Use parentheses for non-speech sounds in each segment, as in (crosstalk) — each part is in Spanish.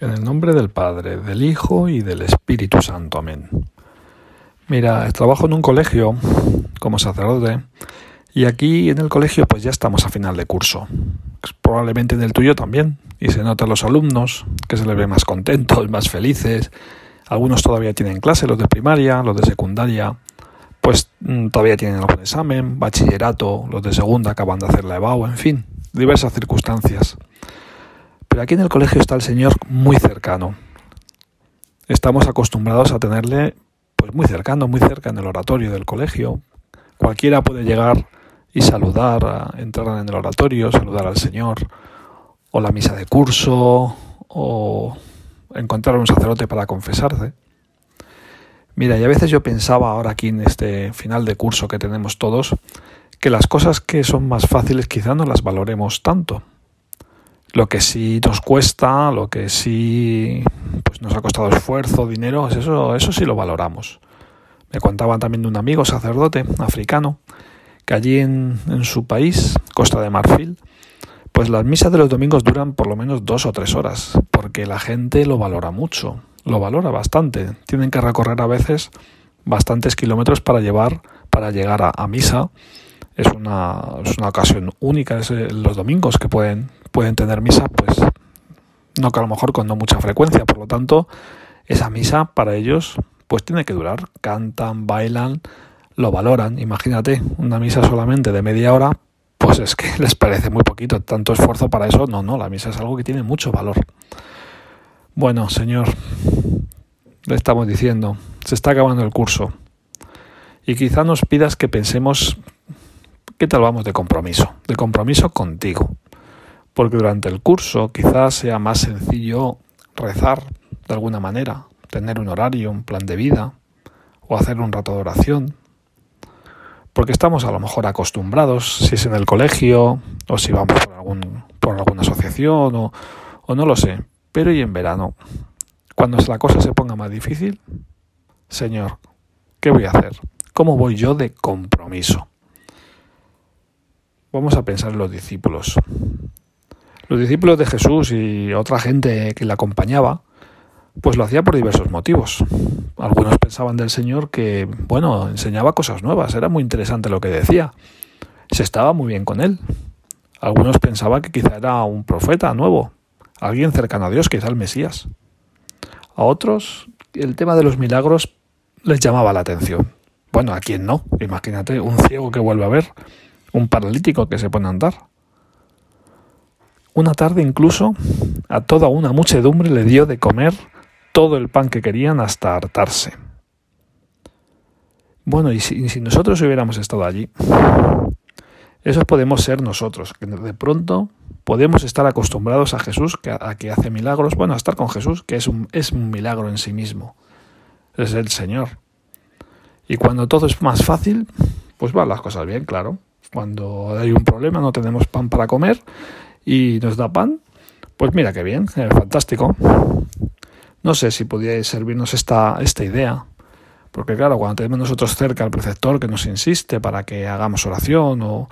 En el nombre del Padre, del Hijo y del Espíritu Santo. Amén. Mira, trabajo en un colegio como sacerdote y aquí en el colegio pues ya estamos a final de curso. Probablemente en el tuyo también. Y se nota los alumnos que se les ve más contentos, (laughs) más felices. Algunos todavía tienen clase, los de primaria, los de secundaria, pues mm, todavía tienen algún examen, bachillerato, los de segunda acaban de hacer la EBAU, en fin, diversas circunstancias. Pero aquí en el colegio está el Señor muy cercano. Estamos acostumbrados a tenerle pues muy cercano, muy cerca en el oratorio del colegio. Cualquiera puede llegar y saludar, entrar en el oratorio, saludar al Señor, o la misa de curso, o encontrar un sacerdote para confesarse. Mira, y a veces yo pensaba ahora aquí en este final de curso que tenemos todos, que las cosas que son más fáciles quizá no las valoremos tanto lo que sí nos cuesta, lo que sí pues nos ha costado esfuerzo, dinero, eso, eso sí lo valoramos. Me contaban también de un amigo sacerdote africano que allí en, su país, Costa de Marfil, pues las misas de los domingos duran por lo menos dos o tres horas, porque la gente lo valora mucho, lo valora bastante. Tienen que recorrer a veces bastantes kilómetros para llevar, para llegar a, a misa. Es una, es una ocasión única, es los domingos que pueden pueden tener misa, pues no que a lo mejor con no mucha frecuencia, por lo tanto, esa misa para ellos pues tiene que durar, cantan, bailan, lo valoran, imagínate, una misa solamente de media hora, pues es que (laughs) les parece muy poquito, tanto esfuerzo para eso, no, no, la misa es algo que tiene mucho valor. Bueno, Señor, le estamos diciendo, se está acabando el curso. Y quizá nos pidas que pensemos qué tal vamos de compromiso, de compromiso contigo porque durante el curso quizás sea más sencillo rezar de alguna manera, tener un horario, un plan de vida, o hacer un rato de oración, porque estamos a lo mejor acostumbrados, si es en el colegio, o si vamos por, algún, por alguna asociación, o, o no lo sé, pero y en verano, cuando la cosa se ponga más difícil, Señor, ¿qué voy a hacer? ¿Cómo voy yo de compromiso? Vamos a pensar en los discípulos. Los discípulos de Jesús y otra gente que le acompañaba, pues lo hacía por diversos motivos. Algunos pensaban del Señor que, bueno, enseñaba cosas nuevas, era muy interesante lo que decía. Se estaba muy bien con él. Algunos pensaban que quizá era un profeta nuevo, alguien cercano a Dios, quizá el Mesías. A otros, el tema de los milagros les llamaba la atención. Bueno, a quién no. Imagínate un ciego que vuelve a ver, un paralítico que se pone a andar. Una tarde incluso a toda una muchedumbre le dio de comer todo el pan que querían hasta hartarse. Bueno, y si, nosotros hubiéramos estado allí, eso podemos ser nosotros, que de pronto podemos estar acostumbrados a Jesús, que, a que hace milagros, bueno, a estar con Jesús, que es un, es un milagro en sí mismo, es el Señor. Y cuando todo es más fácil, pues van las cosas bien, claro. Cuando hay un problema, no tenemos pan para comer, y nos da pan, pues mira qué bien, eh, fantástico. No sé si podíais servirnos esta, esta idea, porque claro, cuando tenemos nosotros cerca al preceptor que nos insiste para que hagamos oración o,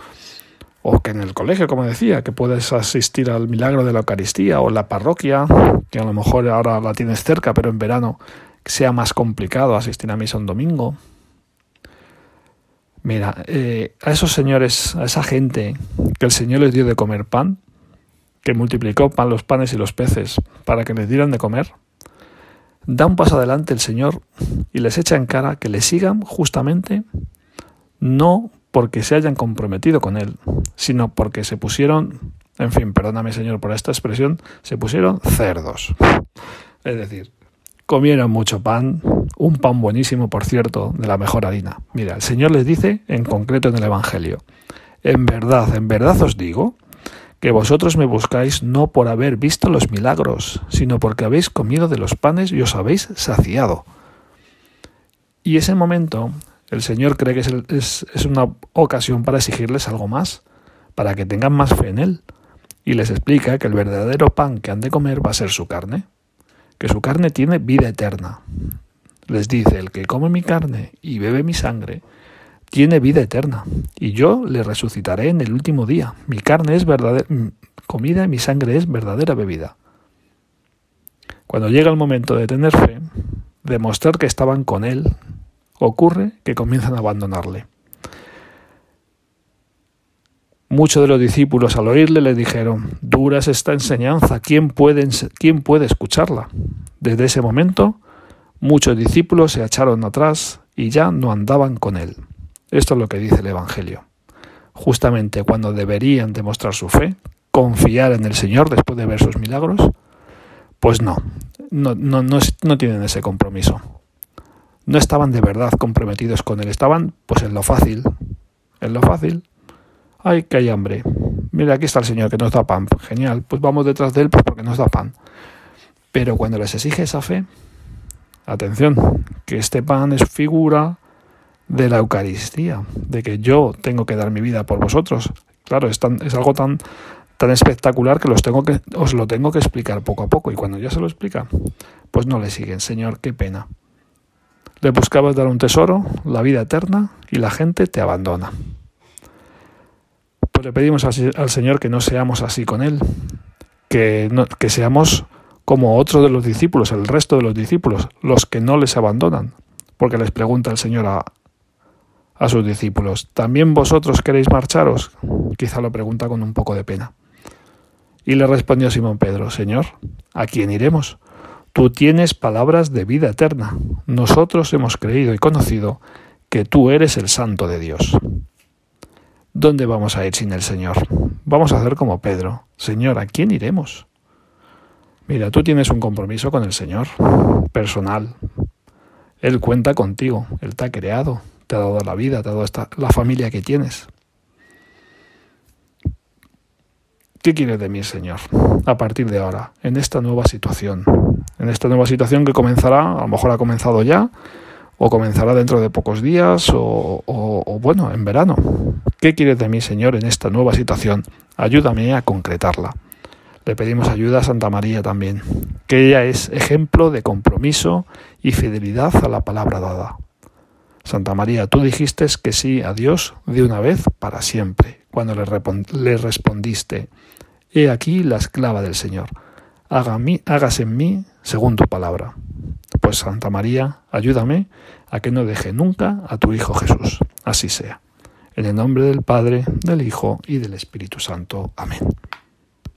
o que en el colegio, como decía, que puedes asistir al milagro de la Eucaristía o en la parroquia, que a lo mejor ahora la tienes cerca, pero en verano sea más complicado asistir a misa un domingo. Mira, eh, a esos señores, a esa gente que el Señor les dio de comer pan, que multiplicó pan, los panes y los peces para que les dieran de comer, da un paso adelante el Señor y les echa en cara que le sigan justamente no porque se hayan comprometido con Él, sino porque se pusieron, en fin, perdóname Señor por esta expresión, se pusieron cerdos. Es decir, comieron mucho pan, un pan buenísimo, por cierto, de la mejor harina. Mira, el Señor les dice, en concreto en el Evangelio, en verdad, en verdad os digo, que vosotros me buscáis no por haber visto los milagros, sino porque habéis comido de los panes y os habéis saciado. Y ese momento el Señor cree que es, es, una ocasión para exigirles algo más, para que tengan más fe en Él, y les explica que el verdadero pan que han de comer va a ser su carne, que su carne tiene vida eterna. Les dice, el que come mi carne y bebe mi sangre, tiene vida eterna, y yo le resucitaré en el último día. Mi carne es verdadera comida y mi sangre es verdadera bebida. Cuando llega el momento de tener fe, demostrar que estaban con Él, ocurre que comienzan a abandonarle. Muchos de los discípulos al oírle le dijeron, dura es esta enseñanza, ¿quién puede, ¿quién puede escucharla? Desde ese momento, muchos discípulos se echaron atrás y ya no andaban con él. Esto es lo que dice el Evangelio. Justamente cuando deberían demostrar su fe, confiar en el Señor después de ver sus milagros, pues no, no, no, no, tienen ese compromiso. No estaban de verdad comprometidos con Él, estaban pues en lo fácil, en lo fácil, Ay, que hay hambre. Mira, aquí está el Señor que nos da pan. Genial, pues vamos detrás de Él pues porque nos da pan. Pero cuando les exige esa fe, atención, que este pan es figura de la Eucaristía, de que yo tengo que dar mi vida por vosotros. Claro, es, es algo tan, tan espectacular que, los tengo que os lo tengo que explicar poco a poco. Y cuando ya se lo explica, pues no le siguen. Señor, qué pena. Le buscabas dar un tesoro, la vida eterna, y la gente te abandona le pedimos al, Señor que no seamos así con Él, que, que seamos como otro de los discípulos, el resto de los discípulos, los que no les abandonan, porque les pregunta el Señor a, a sus discípulos, ¿también vosotros queréis marcharos? Quizá lo pregunta con un poco de pena. Y le respondió Simón Pedro, Señor, ¿a quién iremos? Tú tienes palabras de vida eterna. Nosotros hemos creído y conocido que tú eres el Santo de Dios. ¿Dónde vamos a ir sin el Señor? Vamos a hacer como Pedro. Señor, ¿a quién iremos? Mira, tú tienes un compromiso con el Señor, personal. Él cuenta contigo, Él te ha creado, te ha dado la vida, te ha dado esta, la familia que tienes. ¿Qué quieres de mí, Señor, a partir de ahora, en esta nueva situación? En esta nueva situación que comenzará, a lo mejor ha comenzado ya, o comenzará dentro de pocos días, o, o bueno, en verano. ¿Qué quieres de mí, Señor, en esta nueva situación? Ayúdame a concretarla. Le pedimos ayuda a Santa María también, que ella es ejemplo de compromiso y fidelidad a la palabra dada. Santa María, tú dijiste que sí a Dios de una vez para siempre, cuando le, respondiste, He aquí la esclava del Señor, hágase en mí según tu palabra. Pues Santa María, ayúdame a que no deje nunca a tu Hijo Jesús. Así sea. En el nombre del Padre, del Hijo y del Espíritu Santo. Amén.